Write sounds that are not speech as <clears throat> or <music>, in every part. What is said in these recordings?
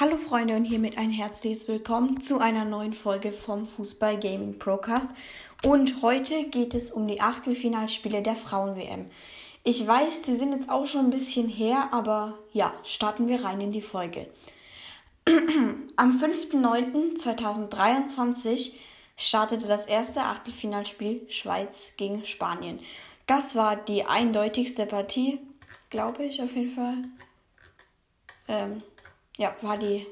Hallo Freunde und hiermit ein herzliches Willkommen zu einer neuen Folge vom Fußball Gaming Procast. Und heute geht es um die Achtelfinalspiele der Frauen-WM. Ich weiß, die sind jetzt auch schon ein bisschen her, aber ja, starten wir rein in die Folge. <clears throat> Am 5.9.2023 startete das erste Achtelfinalspiel Schweiz gegen Spanien. Das war die eindeutigste Partie, glaube ich auf jeden Fall. Ähm, ja, war die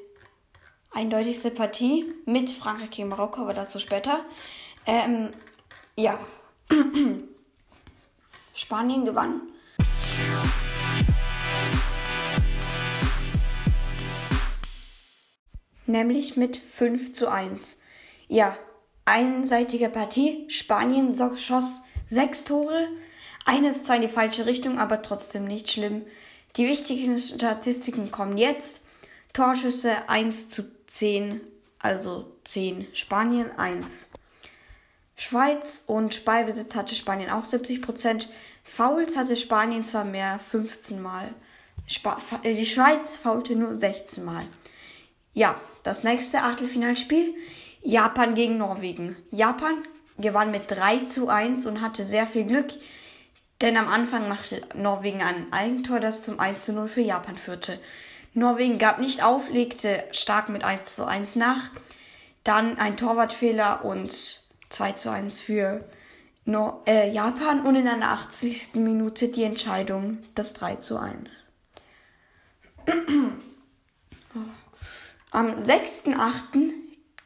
eindeutigste Partie mit Frankreich gegen Marokko, aber dazu später. Ähm, ja. <clears throat> Spanien gewann. Nämlich mit 5 zu 1. Ja, einseitige Partie. Spanien schoss sechs Tore. Eines zwar in die falsche Richtung, aber trotzdem nicht schlimm. Die wichtigen Statistiken kommen jetzt. Torschüsse 1 zu 10, also 10 Spanien, 1 Schweiz und Ballbesitz hatte Spanien auch 70 Prozent. Fouls hatte Spanien zwar mehr, 15 Mal. Sp äh, die Schweiz faulte nur 16 Mal. Ja, das nächste Achtelfinalspiel. Japan gegen Norwegen. Japan gewann mit 3 zu 1 und hatte sehr viel Glück, denn am Anfang machte Norwegen ein Eigentor, das zum 1 zu 0 für Japan führte. Norwegen gab nicht auf, legte stark mit 1 zu 1 nach. Dann ein Torwartfehler und 2 zu 1 für Nor äh, Japan und in der 80. Minute die Entscheidung, das 3 zu 1. Am 6.8.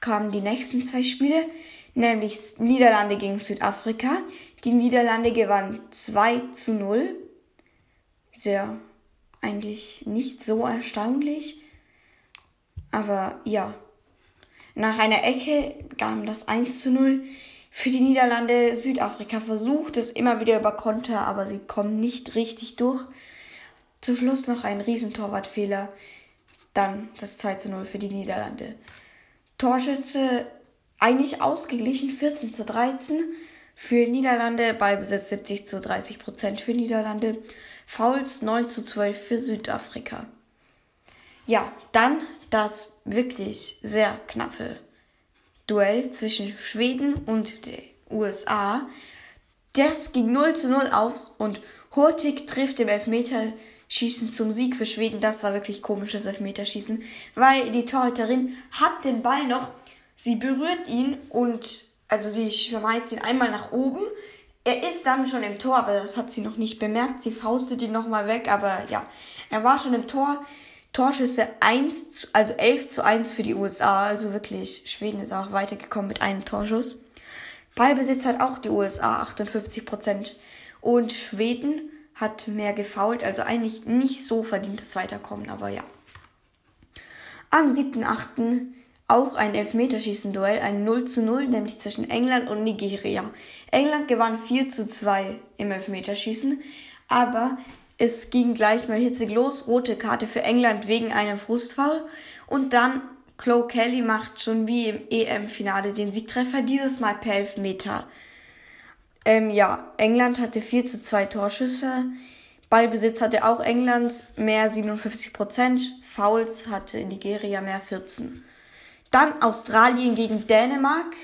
kamen die nächsten zwei Spiele, nämlich Niederlande gegen Südafrika. Die Niederlande gewannen 2 zu 0. Sehr eigentlich nicht so erstaunlich. Aber ja, nach einer Ecke kam das 1 zu 0 für die Niederlande. Südafrika versucht es immer wieder über Konter, aber sie kommen nicht richtig durch. Zum Schluss noch ein Riesentorwartfehler. Dann das 2 zu 0 für die Niederlande. Torschütze eigentlich ausgeglichen, 14 zu 13 für Niederlande, Ballbesitz 70 zu 30 Prozent für Niederlande. Fouls 9 zu 12 für Südafrika. Ja, dann das wirklich sehr knappe Duell zwischen Schweden und den USA. Das ging 0 zu 0 aus und Hurtig trifft im Elfmeterschießen zum Sieg für Schweden. Das war wirklich komisches Elfmeterschießen, weil die Torhüterin hat den Ball noch, sie berührt ihn und also sie schmeißt ihn einmal nach oben, er ist dann schon im Tor, aber das hat sie noch nicht bemerkt. Sie faustet ihn nochmal weg, aber ja, er war schon im Tor. Torschüsse 1, also 11 zu 1 für die USA. Also wirklich, Schweden ist auch weitergekommen mit einem Torschuss. Ballbesitz hat auch die USA 58 Prozent. Und Schweden hat mehr gefault, also eigentlich nicht so verdientes Weiterkommen, aber ja. Am 7.8 auch ein Elfmeterschießen-Duell, ein 0 zu 0, nämlich zwischen England und Nigeria. England gewann 4 zu 2 im Elfmeterschießen, aber es ging gleich mal hitzig los. Rote Karte für England wegen einem Frustfall. Und dann Chloe Kelly macht schon wie im EM-Finale den Siegtreffer, dieses Mal per Elfmeter. Ähm, ja, England hatte 4 zu 2 Torschüsse. Ballbesitz hatte auch England mehr 57 Prozent. Fouls hatte Nigeria mehr 14. Dann Australien gegen Dänemark.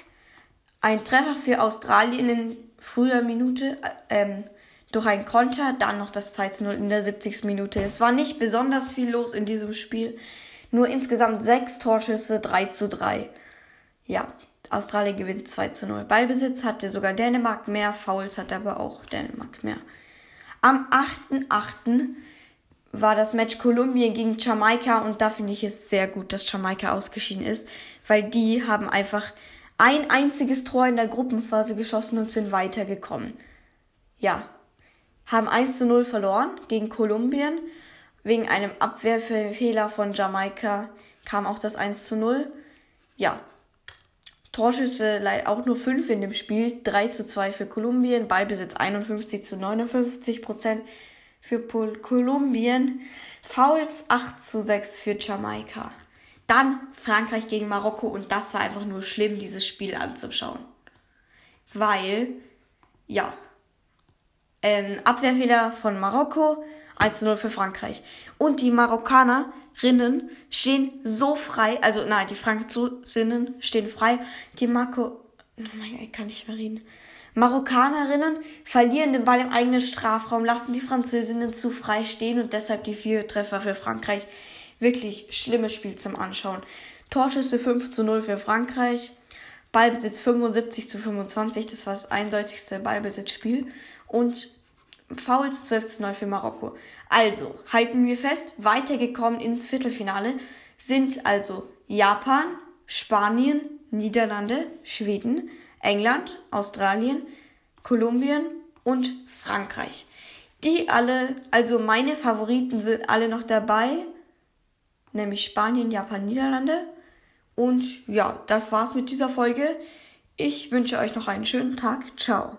Ein Treffer für Australien in früher Minute ähm, durch ein Konter. Dann noch das 2 zu 0 in der 70. Minute. Es war nicht besonders viel los in diesem Spiel. Nur insgesamt sechs Torschüsse, 3 zu 3. Ja, Australien gewinnt 2 zu 0. Ballbesitz hatte sogar Dänemark mehr, Fouls hatte aber auch Dänemark mehr. Am 8.8 war das Match Kolumbien gegen Jamaika und da finde ich es sehr gut, dass Jamaika ausgeschieden ist, weil die haben einfach ein einziges Tor in der Gruppenphase geschossen und sind weitergekommen. Ja, haben 1 zu 0 verloren gegen Kolumbien. Wegen einem Abwehrfehler von Jamaika kam auch das 1 zu 0. Ja, Torschüsse auch nur 5 in dem Spiel. 3 zu 2 für Kolumbien, Ballbesitz 51 zu 59 Prozent für Pol Kolumbien, Fouls 8 zu 6 für Jamaika. Dann Frankreich gegen Marokko und das war einfach nur schlimm, dieses Spiel anzuschauen. Weil, ja, ähm, Abwehrfehler von Marokko, 1 zu 0 für Frankreich. Und die Marokkaner Rinnen stehen so frei, also nein, die Franzosinnen stehen frei. Die Marco, oh mein Gott, ich kann nicht mehr reden. Marokkanerinnen verlieren den Ball im eigenen Strafraum, lassen die Französinnen zu frei stehen und deshalb die vier Treffer für Frankreich. Wirklich schlimmes Spiel zum Anschauen. Torschüsse 5 zu 0 für Frankreich. Ballbesitz 75 zu 25, das war das eindeutigste Ballbesitzspiel. Und Fouls 12 zu 9 für Marokko. Also, halten wir fest, weitergekommen ins Viertelfinale sind also Japan, Spanien, Niederlande, Schweden, England, Australien, Kolumbien und Frankreich. Die alle, also meine Favoriten sind alle noch dabei, nämlich Spanien, Japan, Niederlande. Und ja, das war's mit dieser Folge. Ich wünsche euch noch einen schönen Tag. Ciao.